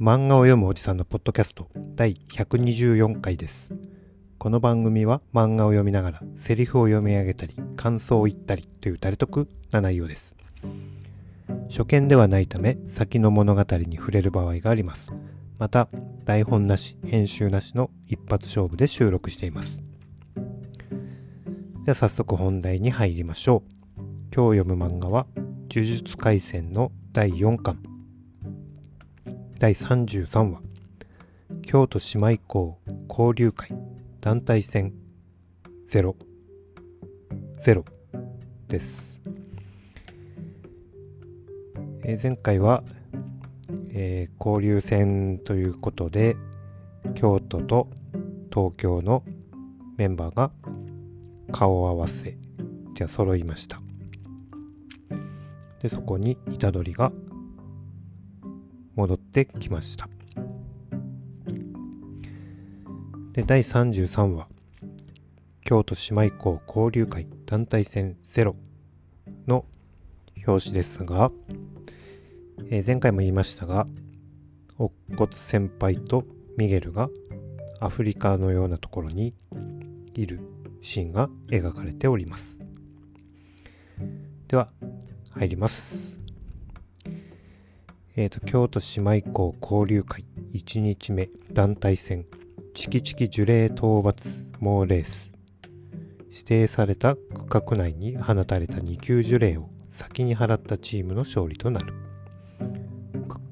漫画を読むおじさんのポッドキャスト第124回です。この番組は漫画を読みながらセリフを読み上げたり感想を言ったりという誰得な内容です。初見ではないため先の物語に触れる場合があります。また台本なし編集なしの一発勝負で収録しています。では早速本題に入りましょう。今日読む漫画は呪術廻戦の第4巻第33話京都姉妹校交流会。団体戦。0 0です、えー前回は、えー交流戦ということで京都と東京のメンバーが顔合わせじゃ揃いました。でそこに虎杖が戻ってきました。で第33話京都姉妹校交流会団体戦ゼロの表紙ですが、えー前回も言いましたが乙骨先輩とミゲルがアフリカのようなところにいるシーンが描かれております。では入ります。えー、と京都姉妹校交流会。1日目団体戦。チキチキ樹齢討伐猛レース。指定された区画内に放たれた2級樹齢を先に払ったチームの勝利となる。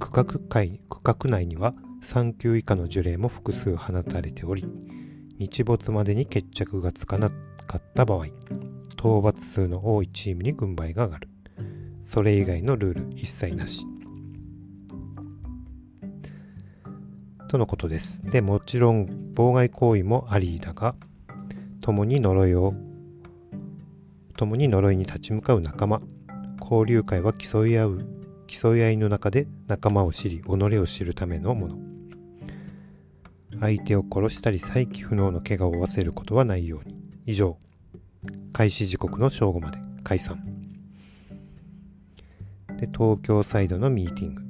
区画会区画内には3級以下の樹齢も複数放たれており日没までに決着がつかなかった場合討伐数の多いチームに軍配が上がる。それ以外のルール一切なし。とのことです。で、もちろん妨害行為もありだが、共に呪いを、共に呪いに立ち向かう仲間。交流会は競い合う、競い合いの中で仲間を知り、己を知るためのもの。相手を殺したり再起不能の怪我を負わせることはないように。以上。開始時刻の正午まで解散。で、東京サイドのミーティング。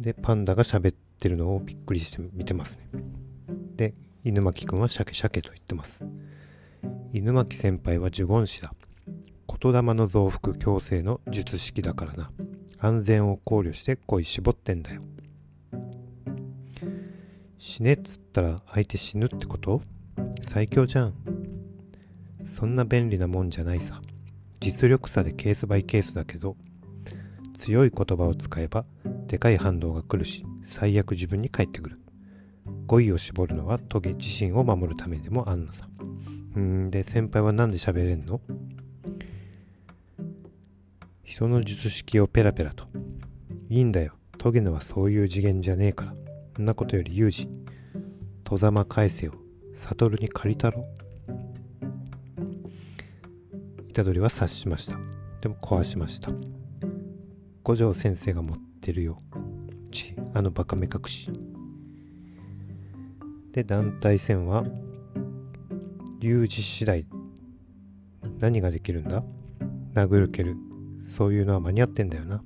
で、パンダが喋ってるのをびっくりして見てますね。で、犬巻くんはシャケシャケと言ってます。犬巻先輩は呪言師だ。言霊の増幅強制の術式だからな。安全を考慮して恋絞ってんだよ。死ねっつったら相手死ぬってこと？最強じゃん。そんな便利なもんじゃないさ。実力差でケースバイケースだけど、強い言葉を使えばでかい反動が来るし最悪自分に返ってくる。語彙を絞るのはトゲ自身を守るためでもあんのさ。うーんで先輩はなんで喋れんの？人の術式をペラペラと。いいんだよ。トゲのはそういう次元じゃねえから。そんなことよりユージ戸ざま返せよ。悟に借りたろ。虎杖は察しました。でも壊しました。五条先生が持っててるよ。ち、あのバカ目隠し。で、団体戦は、有事次第、何ができるんだ？殴る蹴る。そういうのは間に合ってんだよな。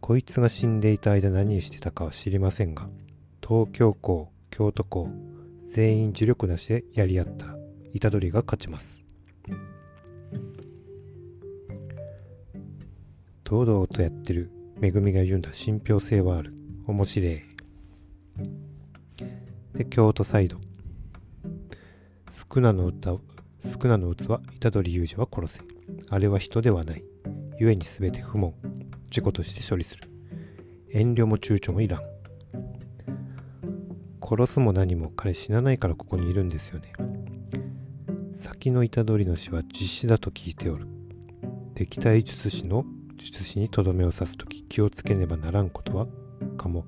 こいつが死んでいた間何してたかは知りませんが、東京校、京都校、全員呪力なしでやり合ったら、虎杖が勝ちます。堂々とやってる。めぐみが言うんだ。信憑性はある。面白い。で京都サイド。宿儺の歌宿儺の器虎杖。裕二は殺せあれは人ではない。故に全て不問。事故として処理する。遠慮も躊躇もいらん。殺すも何も彼死なないからここにいるんですよね。先の虎杖の死は実死だと聞いておる。敵対術師の術師にとどめを刺すとき気をつけねばならんことはかも。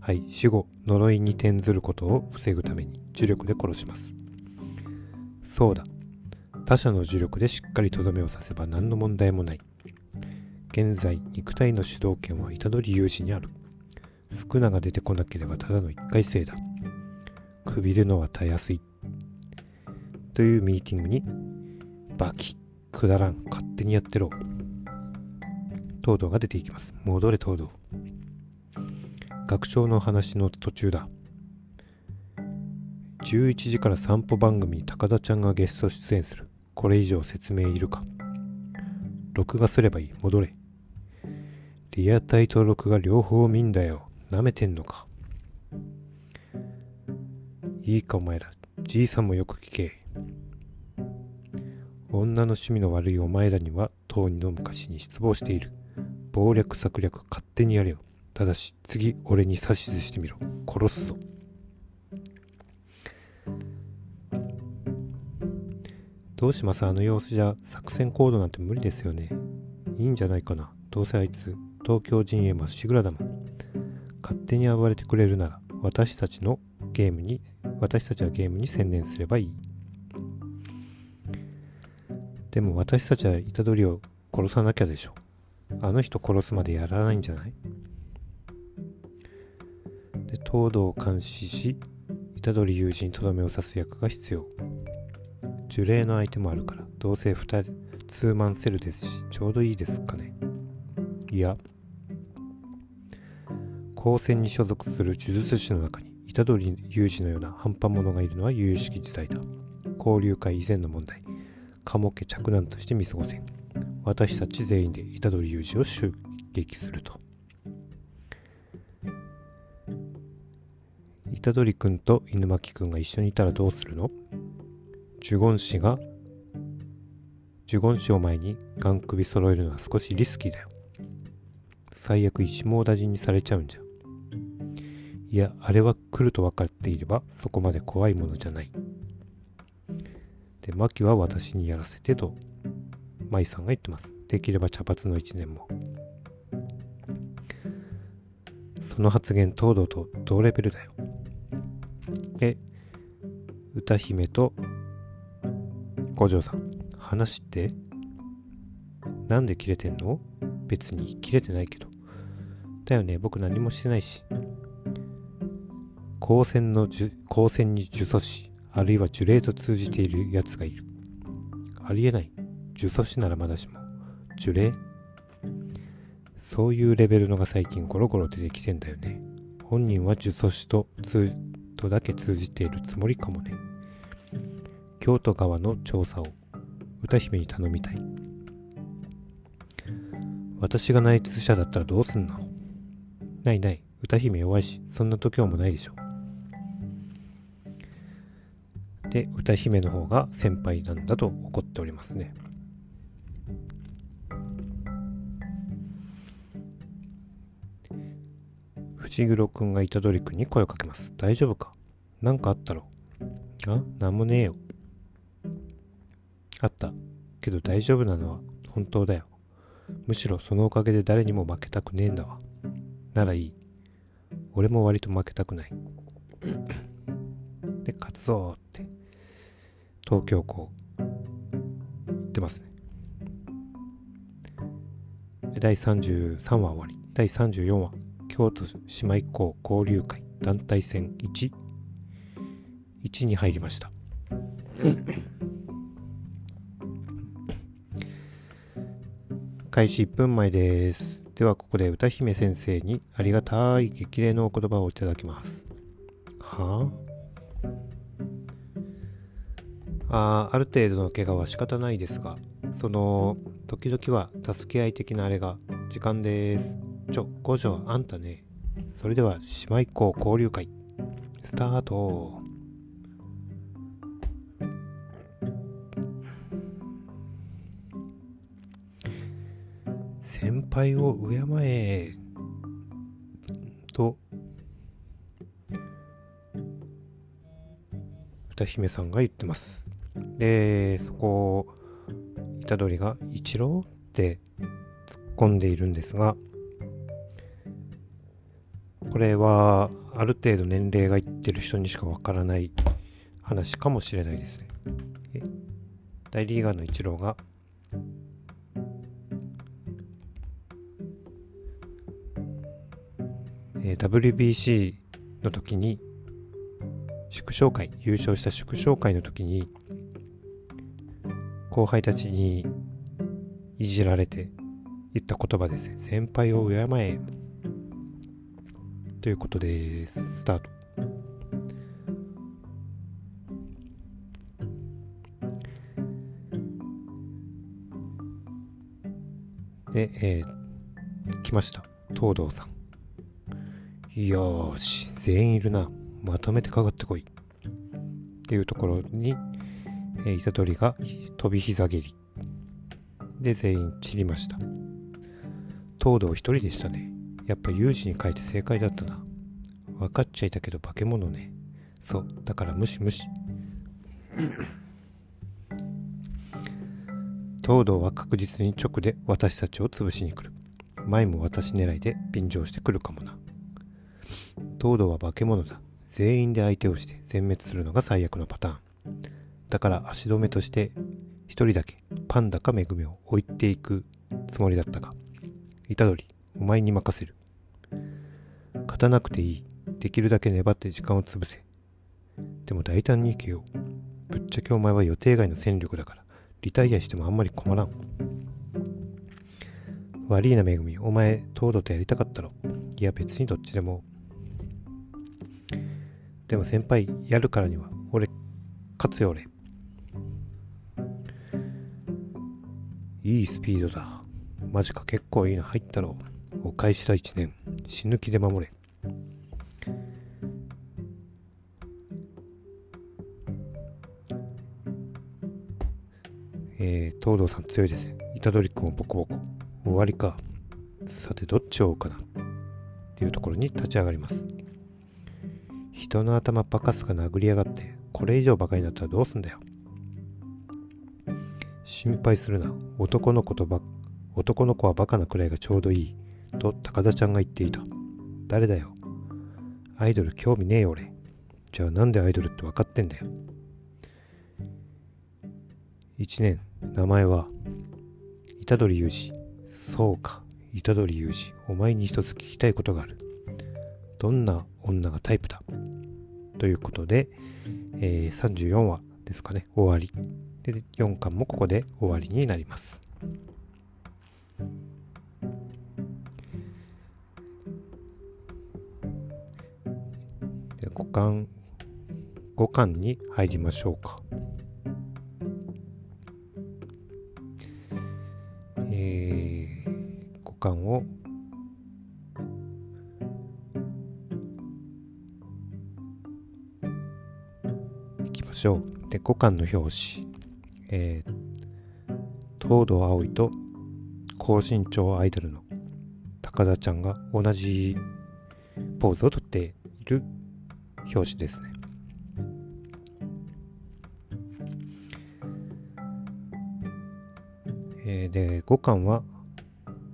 はい、死後、呪いに転ずることを防ぐために呪力で殺します。そうだ。他者の呪力でしっかりとどめを刺せば何の問題もない。現在、肉体の主導権は虎杖有志にある。宿儺が出てこなければただの一回生だ。くびるのはたやすい。というミーティングにバキくだらん勝手にやってろ東堂が出ていきます。戻れ東堂学長の話の途中だ。11時から散歩番組に高田ちゃんがゲスト出演する。これ以上説明いるか。録画すればいい。戻れ。リアタイと録画両方見んだよ。なめてんのか。いいかお前ら。じいさんもよく聞け。女の趣味の悪いお前らには当人の昔に失望している。謀略策略勝手にやれよ。ただし次俺に指図してみろ。殺すぞ。どうします？あの様子じゃ作戦行動なんて無理ですよね。いいんじゃないかな。どうせあいつ東京陣営まっしぐらだもん。勝手に暴れてくれるなら私たちのゲームに私たちはゲームに専念すればいい。でも私たちは虎杖を殺さなきゃでしょあの人殺すまでやらないんじゃない？で東堂を監視し虎杖友人にとどめを刺す役が必要。呪霊の相手もあるからどうせ2人ツーマンセルですしちょうどいいですかね。いや。高専に所属する呪術師の中に虎杖雄二のような半端者がいるのは由々しき時代だ。交流会以前の問題。鴨家着難として見過ごせん。私たち全員で虎杖雄二を襲撃すると。虎杖君と犬巻君が一緒にいたらどうするの？呪言師が呪言師を前にガン首揃えるのは少しリスキーだよ。最悪一網打尽にされちゃうんじゃ。いやあれは来ると分かっていればそこまで怖いものじゃない。でマキは私にやらせてと。舞さんが言ってます。できれば茶髪の一年も。その発言東堂と同レベルだよ。で歌姫と五条さん。話ってなんで切れてんの？別に切れてないけど。だよね。僕何もしてないし。光線の光線に呪詛師あるいは呪霊と通じている奴がいる。ありえない。呪詛師ならまだしも呪霊？そういうレベルのが最近ゴロゴロ出てきてんだよね。本人は呪詛師と通とだけ通じているつもりかもね。京都側の調査を歌姫に頼みたい。私が内通者だったらどうすんの？ないない。歌姫弱いしそんな度胸もないでしょ。で歌姫の方が先輩なんだと怒っておりますね。藤黒くんが虎杖くんに声をかけます。大丈夫か？何かあったろ？あ？なんもねえよ。あった。けど大丈夫なのは本当だよ。むしろそのおかげで誰にも負けたくねえんだわ。ならいい。俺も割と負けたくない。で勝つぞって。東京校言ってますね。で第33話終わり。第34話。京都姉妹校交流会団体戦1 1に入りました開始1分前です。ではここで歌姫先生にありがたい激励のお言葉をいただきます。はあ？あある程度の怪我は仕方ないですが、その時々は助け合い的なあれが時間です。ちょ、五条あんたね。それでは姉妹校交流会スタート。先輩を敬えと歌姫さんが言ってますでそこを虎杖が「一郎?」って突っ込んでいるんですがこれはある程度年齢がいってる人にしかわからない話かもしれないですね大リーガーのイチローがえ、WBC の時に祝勝会優勝した祝勝会の時に後輩たちにいじられて言った言葉です。先輩を敬え。ということで、スタート。で、えー、来ました。東堂さん。よーし、全員いるな。まとめてかかってこい。っていうところに、えー、イタドリが飛び膝蹴り。で、全員散りました。東堂一人でしたね。やっぱ有事に書いて正解だったな。分かっちゃいたけど化け物ね。そう、だから無視無視。東堂は確実に直で私たちを潰しに来る。前も私狙いで便乗してくるかもな。東堂は化け物だ。全員で相手をして全滅するのが最悪のパターン。だから足止めとして一人だけパンダかめぐみを置いていくつもりだったが、虎杖、お前に任せる。勝たなくていい。できるだけ粘って時間を潰せ。でも大胆に行けよ。ぶっちゃけお前は予定外の戦力だから、リタイアしてもあんまり困らん。悪いなめぐみ、お前、東堂とやりたかったろ。いや別にどっちでも。でも先輩、やるからには、俺、勝つよ俺。いいスピードだ。マジか結構いいの入ったろ。お返しだ1年。死ぬ気で守れ。えー、東堂さん強いです。虎杖君をボコボコ。終わりか。さて、どっちを追うかな。っていうところに立ち上がります。人の頭バカすか殴りやがって、これ以上バカになったらどうすんだよ。心配するな。男の子とば、男の子はバカなくらいがちょうどいい。と高田ちゃんが言っていた。誰だよ。アイドル興味ねえよ俺。じゃあなんでアイドルって分かってんだよ。1年、名前は、虎杖裕二。そうか、虎杖裕二。お前に一つ聞きたいことがある。どんな女がタイプだ？ということで、えー、34話ですかね、終わり。で、4巻もここで終わりになります。で5巻、5巻に入りましょうか。巻をいきましょう。で、5巻の表紙。えー、東堂葵と高身長アイドルの高田ちゃんが同じポーズをとっている表紙ですね。えー、で、5巻は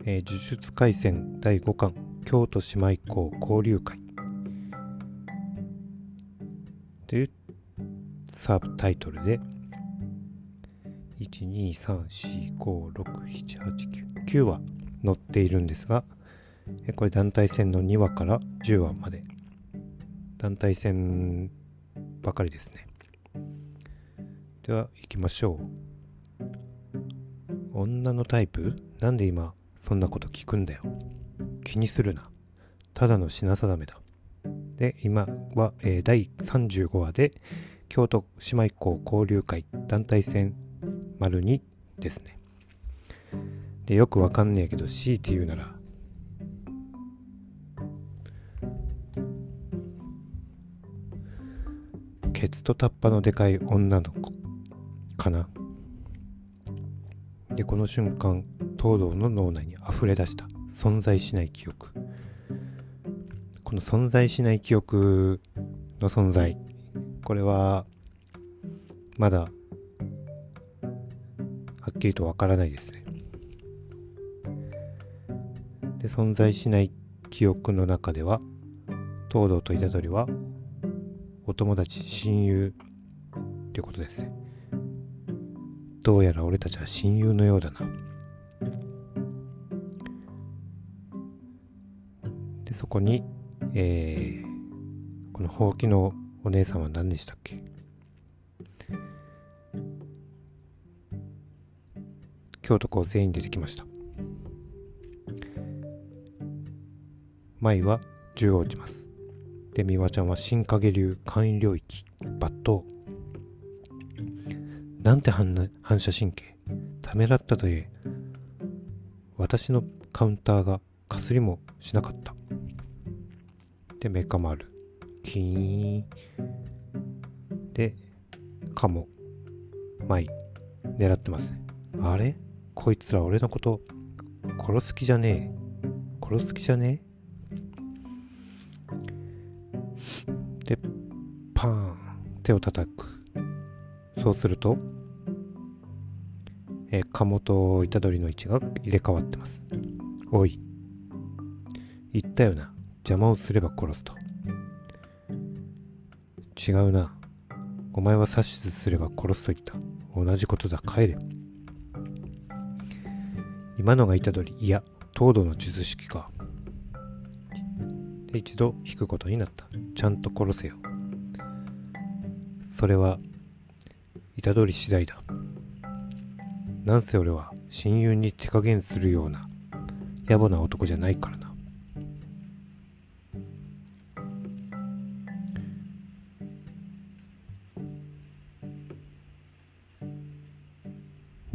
えー、呪術廻戦第5巻京都姉妹校交流会。というサブタイトルで123456789話載っているんですがこれ団体戦の2話から10話まで。団体戦ばかりですね。では行きましょう。女のタイプ？なんで今そんなこと聞くんだよ。気にするな。ただの品定めだ。で、今は、えー、第35話で、京都姉妹校交流会団体戦丸2ですね。で、よくわかんねえけど、強いて言うなら、ケツとタッパのでかい女の子かな。で、この瞬間、東堂の脳内に溢れ出した存在しない記憶。この存在しない記憶の存在これはまだはっきりとわからないですね。で存在しない記憶の中では東堂と虎杖はお友達親友ってことですね。どうやら俺たちは親友のようだな。そこに、えー、このほうきのお姉さんは何でしたっけ？京都校全員出てきました。舞は10落ちます。で美和ちゃんは新影流簡易領域抜刀。なんて反射神経？ためらったといえ私のカウンターがかすりもしなかった。でメカ丸。キーン。でカモ。マイ。狙ってますね。あれ？こいつら俺のこと殺す気じゃねえ。殺す気じゃねえ。でパーン。手を叩く。そうするとえ鴨と虎杖の位置が入れ替わってます。おい。言ったよな。邪魔をすれば殺すと。違うな。お前は指図すれば殺すと言った。同じことだ。帰れ。今のが虎杖いや東堂の術式か。で一度引くことになった。ちゃんと殺せよ。それは虎杖次第だ。なんせ俺は親友に手加減するような野暮な男じゃないからな。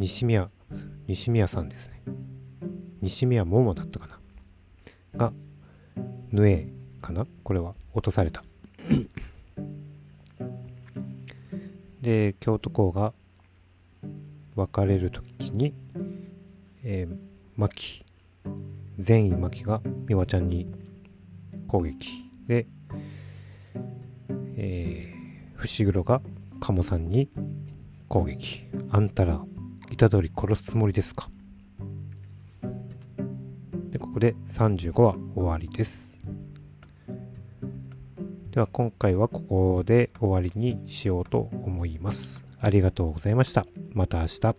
西宮西宮さんですね。西宮桃だったかな？がヌエかな？これは落とされた。で京都校が別れる時に、えー、牧善意牧が美和ちゃんに攻撃。で、えー、伏黒が鴨さんに攻撃。あんたら虎杖殺すつもりですか？でここで35は終わりですでは今回はここで終わりにしようと思いますありがとうございました。また明日。